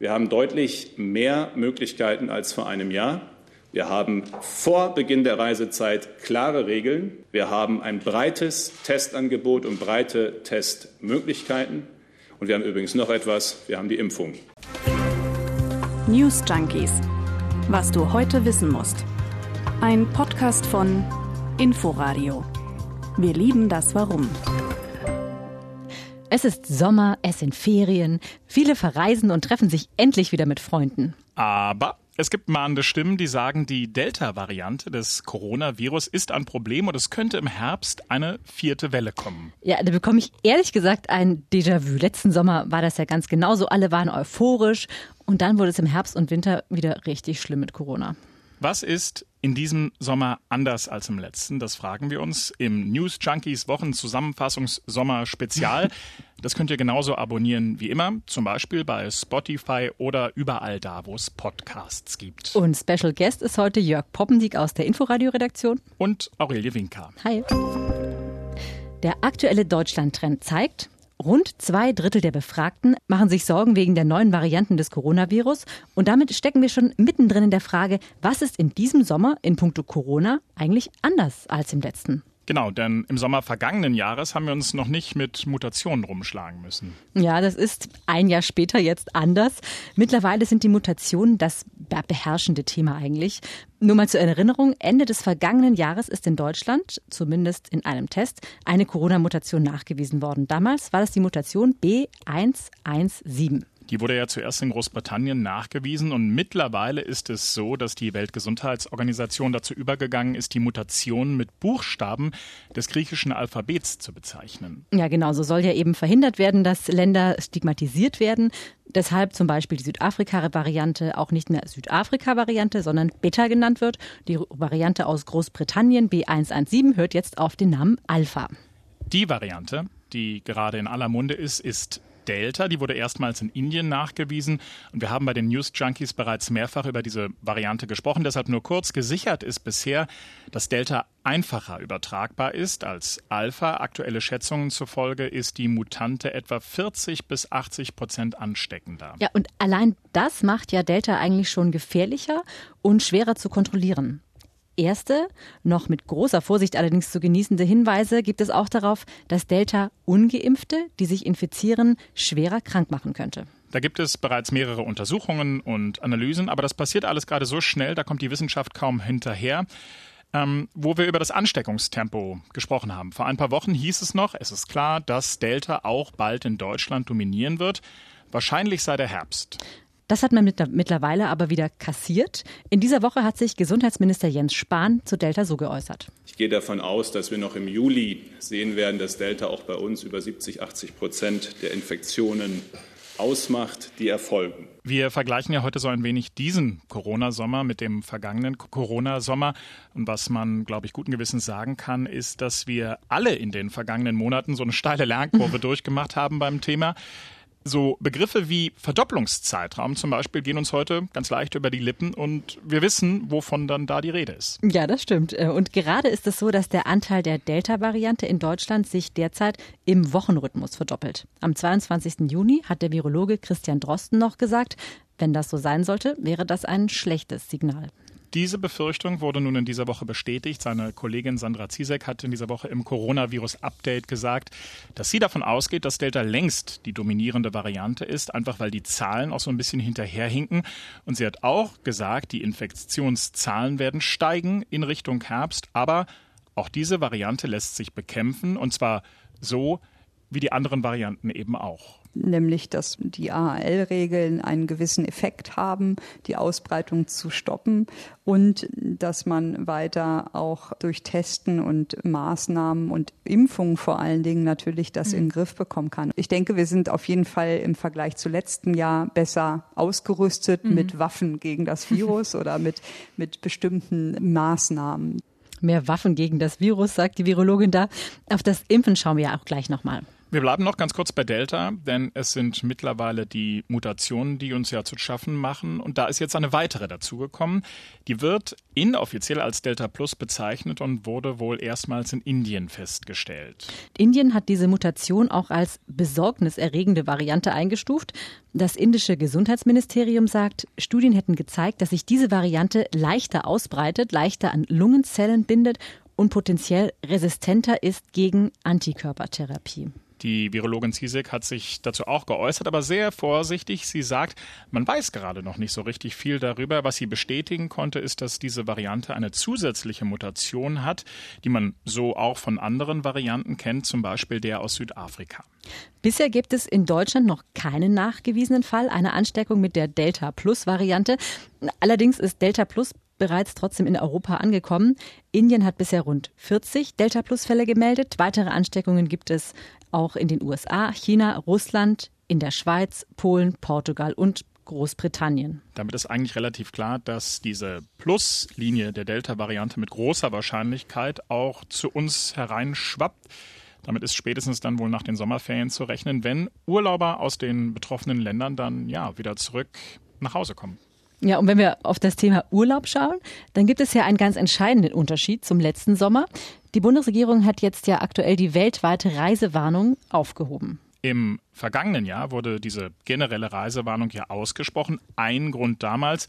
Wir haben deutlich mehr Möglichkeiten als vor einem Jahr. Wir haben vor Beginn der Reisezeit klare Regeln. Wir haben ein breites Testangebot und breite Testmöglichkeiten. Und wir haben übrigens noch etwas. Wir haben die Impfung. News Junkies. Was du heute wissen musst. Ein Podcast von Inforadio. Wir lieben das Warum. Es ist Sommer, es sind Ferien. Viele verreisen und treffen sich endlich wieder mit Freunden. Aber es gibt mahnende Stimmen, die sagen, die Delta-Variante des Coronavirus ist ein Problem und es könnte im Herbst eine vierte Welle kommen. Ja, da bekomme ich ehrlich gesagt ein Déjà-vu. Letzten Sommer war das ja ganz genauso. Alle waren euphorisch und dann wurde es im Herbst und Winter wieder richtig schlimm mit Corona. Was ist in diesem Sommer anders als im letzten? Das fragen wir uns im News Junkies Wochen Zusammenfassungs Sommer Spezial. Das könnt ihr genauso abonnieren wie immer, zum Beispiel bei Spotify oder überall da, wo es Podcasts gibt. Und Special Guest ist heute Jörg Poppendiek aus der Inforadio-Redaktion. Und Aurelie Winker. Hi. Der aktuelle Deutschland-Trend zeigt, Rund zwei Drittel der Befragten machen sich Sorgen wegen der neuen Varianten des Coronavirus. Und damit stecken wir schon mittendrin in der Frage, was ist in diesem Sommer in puncto Corona eigentlich anders als im letzten? Genau, denn im Sommer vergangenen Jahres haben wir uns noch nicht mit Mutationen rumschlagen müssen. Ja, das ist ein Jahr später jetzt anders. Mittlerweile sind die Mutationen das beherrschende Thema eigentlich. Nur mal zur Erinnerung, Ende des vergangenen Jahres ist in Deutschland, zumindest in einem Test, eine Corona-Mutation nachgewiesen worden. Damals war das die Mutation B117. Die wurde ja zuerst in Großbritannien nachgewiesen und mittlerweile ist es so, dass die Weltgesundheitsorganisation dazu übergegangen ist, die Mutationen mit Buchstaben des griechischen Alphabets zu bezeichnen. Ja, genau. So soll ja eben verhindert werden, dass Länder stigmatisiert werden. Deshalb zum Beispiel die Südafrika-Variante auch nicht mehr Südafrika-Variante, sondern Beta genannt wird. Die Variante aus Großbritannien B117 hört jetzt auf den Namen Alpha. Die Variante, die gerade in aller Munde ist, ist Delta. Die wurde erstmals in Indien nachgewiesen. Und wir haben bei den News Junkies bereits mehrfach über diese Variante gesprochen. Deshalb nur kurz gesichert ist bisher, dass Delta einfacher übertragbar ist als Alpha. Aktuelle Schätzungen zufolge ist die Mutante etwa 40 bis 80 Prozent ansteckender. Ja, und allein das macht ja Delta eigentlich schon gefährlicher und schwerer zu kontrollieren. Erste, noch mit großer Vorsicht allerdings zu genießende Hinweise gibt es auch darauf, dass Delta ungeimpfte, die sich infizieren, schwerer krank machen könnte. Da gibt es bereits mehrere Untersuchungen und Analysen, aber das passiert alles gerade so schnell, da kommt die Wissenschaft kaum hinterher. Ähm, wo wir über das Ansteckungstempo gesprochen haben. Vor ein paar Wochen hieß es noch, es ist klar, dass Delta auch bald in Deutschland dominieren wird. Wahrscheinlich sei der Herbst. Das hat man mittlerweile aber wieder kassiert. In dieser Woche hat sich Gesundheitsminister Jens Spahn zu Delta so geäußert. Ich gehe davon aus, dass wir noch im Juli sehen werden, dass Delta auch bei uns über 70, 80 Prozent der Infektionen ausmacht, die erfolgen. Wir vergleichen ja heute so ein wenig diesen Corona-Sommer mit dem vergangenen Corona-Sommer. Und was man, glaube ich, guten Gewissens sagen kann, ist, dass wir alle in den vergangenen Monaten so eine steile Lernkurve durchgemacht haben beim Thema. So Begriffe wie Verdopplungszeitraum zum Beispiel gehen uns heute ganz leicht über die Lippen und wir wissen, wovon dann da die Rede ist. Ja, das stimmt. Äh, und gerade ist es so, dass der Anteil der Delta-Variante in Deutschland sich derzeit im Wochenrhythmus verdoppelt. Am 22. Juni hat der Virologe Christian Drosten noch gesagt, wenn das so sein sollte, wäre das ein schlechtes Signal. Diese Befürchtung wurde nun in dieser Woche bestätigt. Seine Kollegin Sandra Ziesek hat in dieser Woche im Coronavirus-Update gesagt, dass sie davon ausgeht, dass Delta längst die dominierende Variante ist, einfach weil die Zahlen auch so ein bisschen hinterherhinken. Und sie hat auch gesagt, die Infektionszahlen werden steigen in Richtung Herbst, aber auch diese Variante lässt sich bekämpfen und zwar so, wie die anderen Varianten eben auch nämlich dass die AHL-Regeln einen gewissen Effekt haben, die Ausbreitung zu stoppen und dass man weiter auch durch Testen und Maßnahmen und Impfungen vor allen Dingen natürlich das mhm. in den Griff bekommen kann. Ich denke, wir sind auf jeden Fall im Vergleich zu letzten Jahr besser ausgerüstet mhm. mit Waffen gegen das Virus oder mit, mit bestimmten Maßnahmen. Mehr Waffen gegen das Virus, sagt die Virologin da. Auf das Impfen schauen wir ja auch gleich nochmal. Wir bleiben noch ganz kurz bei Delta, denn es sind mittlerweile die Mutationen, die uns ja zu schaffen machen. Und da ist jetzt eine weitere dazugekommen. Die wird inoffiziell als Delta Plus bezeichnet und wurde wohl erstmals in Indien festgestellt. Indien hat diese Mutation auch als besorgniserregende Variante eingestuft. Das indische Gesundheitsministerium sagt, Studien hätten gezeigt, dass sich diese Variante leichter ausbreitet, leichter an Lungenzellen bindet und potenziell resistenter ist gegen Antikörpertherapie. Die Virologin Zizek hat sich dazu auch geäußert, aber sehr vorsichtig. Sie sagt, man weiß gerade noch nicht so richtig viel darüber. Was sie bestätigen konnte, ist, dass diese Variante eine zusätzliche Mutation hat, die man so auch von anderen Varianten kennt, zum Beispiel der aus Südafrika. Bisher gibt es in Deutschland noch keinen nachgewiesenen Fall einer Ansteckung mit der Delta-Plus-Variante. Allerdings ist Delta Plus bereits trotzdem in Europa angekommen. Indien hat bisher rund 40 Delta-Plus-Fälle gemeldet. Weitere Ansteckungen gibt es auch in den USA, China, Russland, in der Schweiz, Polen, Portugal und Großbritannien. Damit ist eigentlich relativ klar, dass diese Plus-Linie der Delta-Variante mit großer Wahrscheinlichkeit auch zu uns hereinschwappt. Damit ist spätestens dann wohl nach den Sommerferien zu rechnen, wenn Urlauber aus den betroffenen Ländern dann ja wieder zurück nach Hause kommen. Ja, und wenn wir auf das Thema Urlaub schauen, dann gibt es ja einen ganz entscheidenden Unterschied zum letzten Sommer. Die Bundesregierung hat jetzt ja aktuell die weltweite Reisewarnung aufgehoben. Im vergangenen Jahr wurde diese generelle Reisewarnung ja ausgesprochen. Ein Grund damals.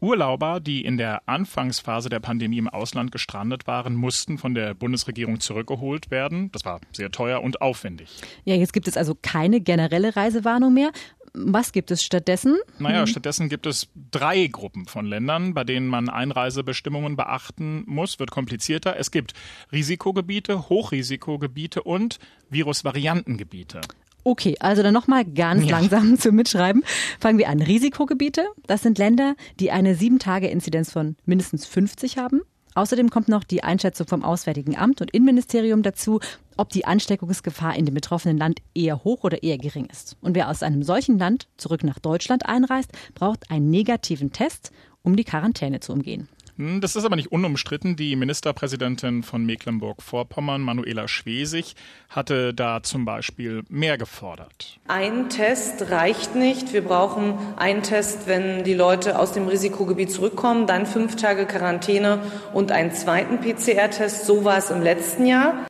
Urlauber, die in der Anfangsphase der Pandemie im Ausland gestrandet waren, mussten von der Bundesregierung zurückgeholt werden. Das war sehr teuer und aufwendig. Ja, jetzt gibt es also keine generelle Reisewarnung mehr. Was gibt es stattdessen? Naja, hm. stattdessen gibt es drei Gruppen von Ländern, bei denen man Einreisebestimmungen beachten muss. Wird komplizierter. Es gibt Risikogebiete, Hochrisikogebiete und Virusvariantengebiete. Okay, also dann nochmal ganz ja. langsam zum Mitschreiben. Fangen wir an. Risikogebiete, das sind Länder, die eine Sieben-Tage-Inzidenz von mindestens 50 haben. Außerdem kommt noch die Einschätzung vom Auswärtigen Amt und Innenministerium dazu, ob die Ansteckungsgefahr in dem betroffenen Land eher hoch oder eher gering ist. Und wer aus einem solchen Land zurück nach Deutschland einreist, braucht einen negativen Test, um die Quarantäne zu umgehen. Hm, das ist aber nicht unumstritten. Die Ministerpräsidentin von Mecklenburg-Vorpommern, Manuela Schwesig, hatte da zum Beispiel mehr gefordert. Ein Test reicht nicht. Wir brauchen einen Test, wenn die Leute aus dem Risikogebiet zurückkommen, dann fünf Tage Quarantäne und einen zweiten PCR-Test. So war es im letzten Jahr.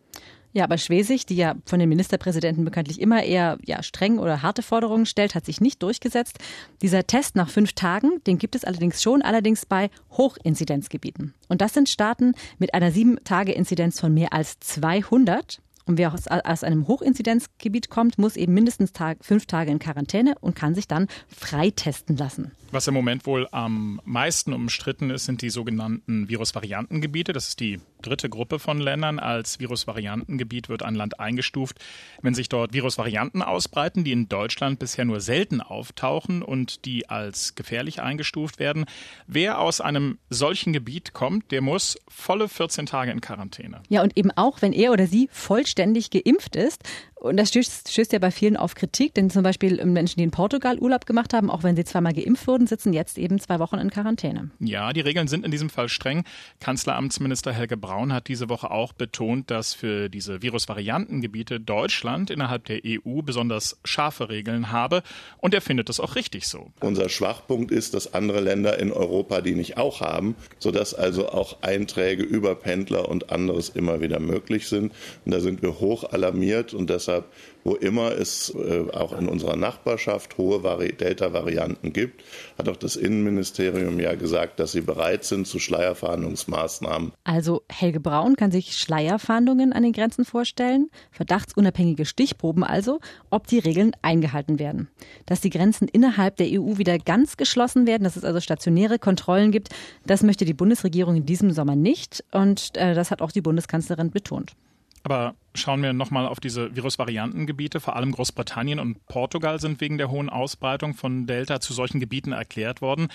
Ja, aber Schwesig, die ja von den Ministerpräsidenten bekanntlich immer eher ja, streng oder harte Forderungen stellt, hat sich nicht durchgesetzt. Dieser Test nach fünf Tagen, den gibt es allerdings schon, allerdings bei Hochinzidenzgebieten. Und das sind Staaten mit einer sieben Tage Inzidenz von mehr als 200. Und wer aus, aus einem Hochinzidenzgebiet kommt, muss eben mindestens Tag, fünf Tage in Quarantäne und kann sich dann freitesten lassen. Was im Moment wohl am meisten umstritten ist, sind die sogenannten Virusvariantengebiete. Das ist die dritte Gruppe von Ländern. Als Virusvariantengebiet wird ein Land eingestuft, wenn sich dort Virusvarianten ausbreiten, die in Deutschland bisher nur selten auftauchen und die als gefährlich eingestuft werden. Wer aus einem solchen Gebiet kommt, der muss volle 14 Tage in Quarantäne. Ja, und eben auch, wenn er oder sie vollständig geimpft ist. Und das stößt, stößt ja bei vielen auf Kritik, denn zum Beispiel Menschen, die in Portugal Urlaub gemacht haben, auch wenn sie zweimal geimpft wurden, sitzen jetzt eben zwei Wochen in Quarantäne. Ja, die Regeln sind in diesem Fall streng. Kanzleramtsminister Helge Braun hat diese Woche auch betont, dass für diese Virusvariantengebiete Deutschland innerhalb der EU besonders scharfe Regeln habe. Und er findet das auch richtig so. Unser Schwachpunkt ist, dass andere Länder in Europa die nicht auch haben, sodass also auch Einträge über Pendler und anderes immer wieder möglich sind. Und da sind wir hoch alarmiert und deshalb deshalb, wo immer es äh, auch in unserer Nachbarschaft hohe Vari Delta-Varianten gibt, hat auch das Innenministerium ja gesagt, dass sie bereit sind zu Schleierfahndungsmaßnahmen. Also Helge Braun kann sich Schleierfahndungen an den Grenzen vorstellen, verdachtsunabhängige Stichproben also, ob die Regeln eingehalten werden. Dass die Grenzen innerhalb der EU wieder ganz geschlossen werden, dass es also stationäre Kontrollen gibt, das möchte die Bundesregierung in diesem Sommer nicht und äh, das hat auch die Bundeskanzlerin betont. Aber schauen wir nochmal auf diese Virusvariantengebiete. Vor allem Großbritannien und Portugal sind wegen der hohen Ausbreitung von Delta zu solchen Gebieten erklärt worden.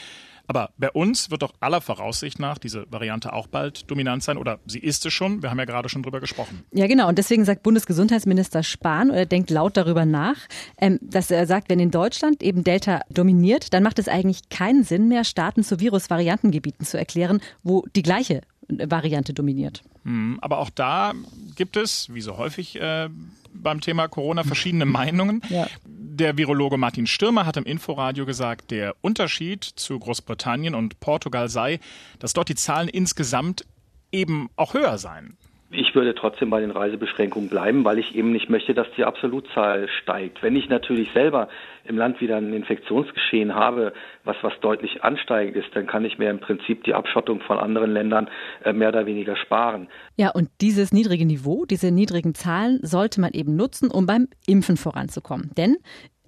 Aber bei uns wird doch aller Voraussicht nach diese Variante auch bald dominant sein oder sie ist es schon. Wir haben ja gerade schon drüber gesprochen. Ja, genau. Und deswegen sagt Bundesgesundheitsminister Spahn oder denkt laut darüber nach, ähm, dass er sagt, wenn in Deutschland eben Delta dominiert, dann macht es eigentlich keinen Sinn mehr, Staaten zu Virusvariantengebieten zu erklären, wo die gleiche Variante dominiert. Hm, aber auch da gibt es, wie so häufig äh, beim Thema Corona, verschiedene Meinungen. Ja. Der Virologe Martin Stürmer hat im Inforadio gesagt, der Unterschied zu Großbritannien und Portugal sei, dass dort die Zahlen insgesamt eben auch höher seien. Ich würde trotzdem bei den Reisebeschränkungen bleiben, weil ich eben nicht möchte, dass die Absolutzahl steigt. Wenn ich natürlich selber im Land wieder ein Infektionsgeschehen habe, was, was deutlich ansteigend ist, dann kann ich mir im Prinzip die Abschottung von anderen Ländern äh, mehr oder weniger sparen. Ja, und dieses niedrige Niveau, diese niedrigen Zahlen sollte man eben nutzen, um beim Impfen voranzukommen. Denn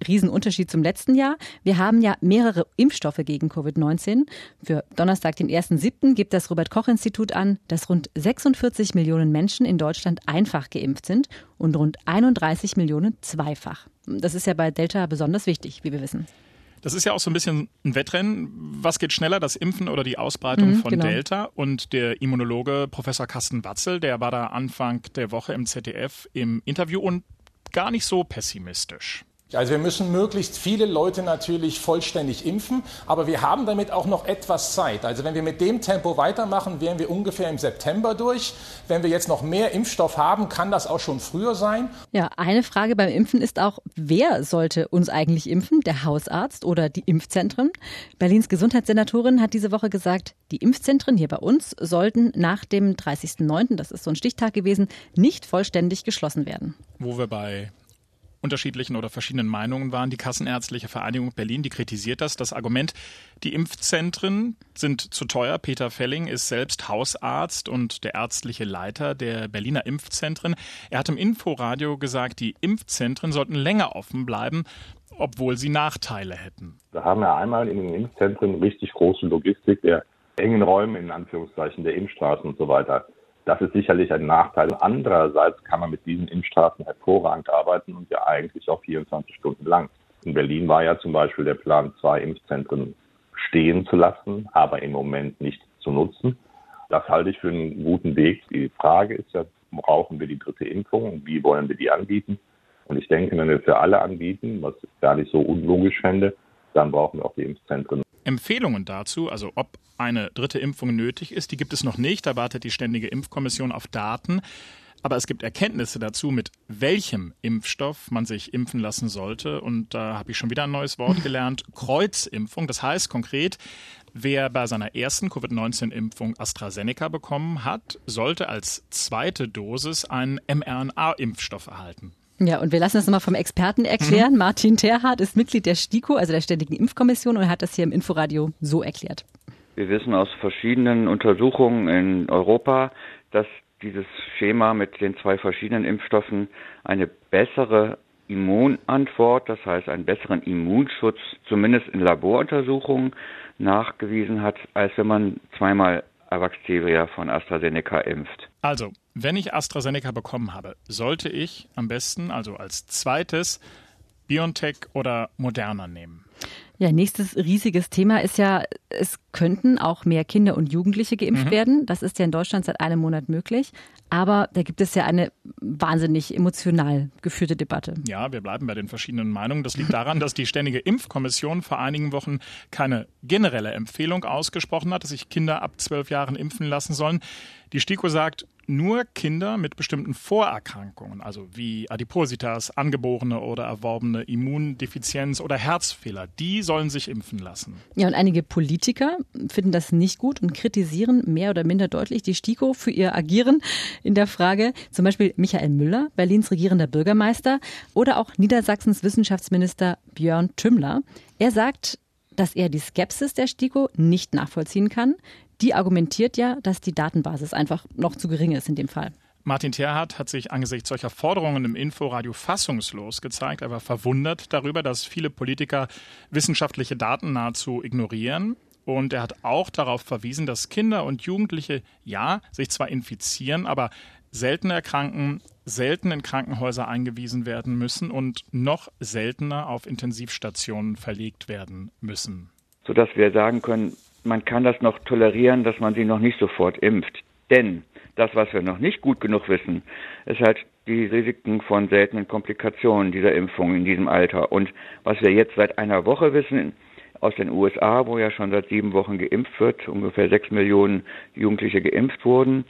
Riesenunterschied zum letzten Jahr. Wir haben ja mehrere Impfstoffe gegen Covid-19. Für Donnerstag, den 1.7., gibt das Robert-Koch-Institut an, dass rund 46 Millionen Menschen in Deutschland einfach geimpft sind und rund 31 Millionen zweifach. Das ist ja bei Delta besonders wichtig, wie wir wissen. Das ist ja auch so ein bisschen ein Wettrennen. Was geht schneller, das Impfen oder die Ausbreitung mhm, von genau. Delta? Und der Immunologe Professor Carsten Watzel, der war da Anfang der Woche im ZDF im Interview und gar nicht so pessimistisch. Also wir müssen möglichst viele Leute natürlich vollständig impfen, aber wir haben damit auch noch etwas Zeit. Also wenn wir mit dem Tempo weitermachen, wären wir ungefähr im September durch. Wenn wir jetzt noch mehr Impfstoff haben, kann das auch schon früher sein. Ja, eine Frage beim Impfen ist auch, wer sollte uns eigentlich impfen? Der Hausarzt oder die Impfzentren? Berlins Gesundheitssenatorin hat diese Woche gesagt, die Impfzentren hier bei uns sollten nach dem 30.09., das ist so ein Stichtag gewesen, nicht vollständig geschlossen werden. Wo wir bei unterschiedlichen oder verschiedenen Meinungen waren. Die Kassenärztliche Vereinigung Berlin, die kritisiert das. Das Argument, die Impfzentren sind zu teuer. Peter Felling ist selbst Hausarzt und der ärztliche Leiter der Berliner Impfzentren. Er hat im Inforadio gesagt, die Impfzentren sollten länger offen bleiben, obwohl sie Nachteile hätten. Wir haben ja einmal in den Impfzentren richtig große Logistik der engen Räume, in Anführungszeichen, der Impfstraßen und so weiter. Das ist sicherlich ein Nachteil. Andererseits kann man mit diesen Impfstraßen hervorragend arbeiten und ja eigentlich auch 24 Stunden lang. In Berlin war ja zum Beispiel der Plan, zwei Impfzentren stehen zu lassen, aber im Moment nicht zu nutzen. Das halte ich für einen guten Weg. Die Frage ist ja, brauchen wir die dritte Impfung? Wie wollen wir die anbieten? Und ich denke, wenn wir für alle anbieten, was ich gar nicht so unlogisch fände, dann brauchen wir auch die Impfzentren. Empfehlungen dazu, also ob eine dritte Impfung nötig ist, die gibt es noch nicht. Da wartet die Ständige Impfkommission auf Daten. Aber es gibt Erkenntnisse dazu, mit welchem Impfstoff man sich impfen lassen sollte. Und da habe ich schon wieder ein neues Wort gelernt. Kreuzimpfung. Das heißt konkret, wer bei seiner ersten Covid-19-Impfung AstraZeneca bekommen hat, sollte als zweite Dosis einen mRNA-Impfstoff erhalten. Ja, und wir lassen das nochmal vom Experten erklären. Mhm. Martin Terhardt ist Mitglied der STIKO, also der Ständigen Impfkommission, und hat das hier im Inforadio so erklärt. Wir wissen aus verschiedenen Untersuchungen in Europa, dass dieses Schema mit den zwei verschiedenen Impfstoffen eine bessere Immunantwort, das heißt einen besseren Immunschutz, zumindest in Laboruntersuchungen nachgewiesen hat, als wenn man zweimal Avaxevria von AstraZeneca impft. Also, wenn ich AstraZeneca bekommen habe, sollte ich am besten, also als zweites, BioNTech oder Moderna nehmen? Ja, nächstes riesiges Thema ist ja, es könnten auch mehr Kinder und Jugendliche geimpft mhm. werden. Das ist ja in Deutschland seit einem Monat möglich. Aber da gibt es ja eine wahnsinnig emotional geführte Debatte. Ja, wir bleiben bei den verschiedenen Meinungen. Das liegt daran, dass die Ständige Impfkommission vor einigen Wochen keine generelle Empfehlung ausgesprochen hat, dass sich Kinder ab zwölf Jahren impfen lassen sollen. Die STIKO sagt, nur Kinder mit bestimmten Vorerkrankungen, also wie Adipositas, angeborene oder erworbene Immundefizienz oder Herzfehler, die sollen sich impfen lassen. Ja, und einige Politiker finden das nicht gut und kritisieren mehr oder minder deutlich die STIKO für ihr Agieren in der Frage. Zum Beispiel Michael Müller, Berlins regierender Bürgermeister, oder auch Niedersachsens Wissenschaftsminister Björn Tümmler. Er sagt, dass er die Skepsis der STIKO nicht nachvollziehen kann die argumentiert ja, dass die Datenbasis einfach noch zu gering ist in dem Fall. Martin Terhardt hat sich angesichts solcher Forderungen im Inforadio fassungslos gezeigt. Er war verwundert darüber, dass viele Politiker wissenschaftliche Daten nahezu ignorieren. Und er hat auch darauf verwiesen, dass Kinder und Jugendliche ja sich zwar infizieren, aber selten erkranken, selten in Krankenhäuser eingewiesen werden müssen und noch seltener auf Intensivstationen verlegt werden müssen. Sodass wir sagen können, man kann das noch tolerieren, dass man sie noch nicht sofort impft. Denn das, was wir noch nicht gut genug wissen, ist halt die Risiken von seltenen Komplikationen dieser Impfung in diesem Alter. Und was wir jetzt seit einer Woche wissen, aus den USA, wo ja schon seit sieben Wochen geimpft wird, ungefähr sechs Millionen Jugendliche geimpft wurden,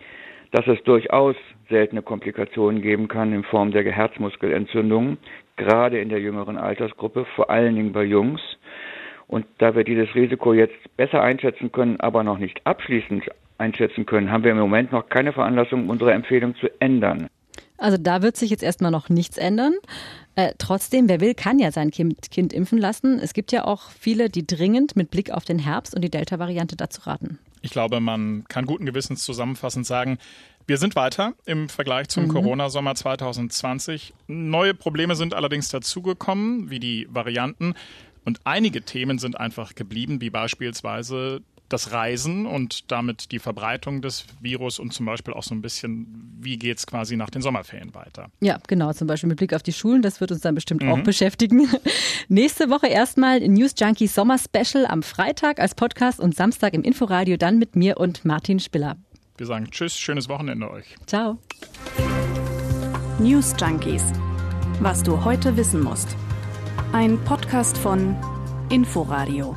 dass es durchaus seltene Komplikationen geben kann in Form der Herzmuskelentzündungen, gerade in der jüngeren Altersgruppe, vor allen Dingen bei Jungs. Und da wir dieses Risiko jetzt besser einschätzen können, aber noch nicht abschließend einschätzen können, haben wir im Moment noch keine Veranlassung, unsere Empfehlung zu ändern. Also da wird sich jetzt erstmal noch nichts ändern. Äh, trotzdem, wer will, kann ja sein kind, kind impfen lassen. Es gibt ja auch viele, die dringend mit Blick auf den Herbst und die Delta-Variante dazu raten. Ich glaube, man kann guten Gewissens zusammenfassend sagen, wir sind weiter im Vergleich zum mhm. Corona-Sommer 2020. Neue Probleme sind allerdings dazugekommen, wie die Varianten. Und einige Themen sind einfach geblieben, wie beispielsweise das Reisen und damit die Verbreitung des Virus und zum Beispiel auch so ein bisschen, wie geht es quasi nach den Sommerferien weiter. Ja, genau, zum Beispiel mit Blick auf die Schulen, das wird uns dann bestimmt mhm. auch beschäftigen. Nächste Woche erstmal News Junkie Sommer Special am Freitag als Podcast und Samstag im Inforadio dann mit mir und Martin Spiller. Wir sagen Tschüss, schönes Wochenende euch. Ciao. News Junkies. Was du heute wissen musst. Ein Podcast von Inforadio.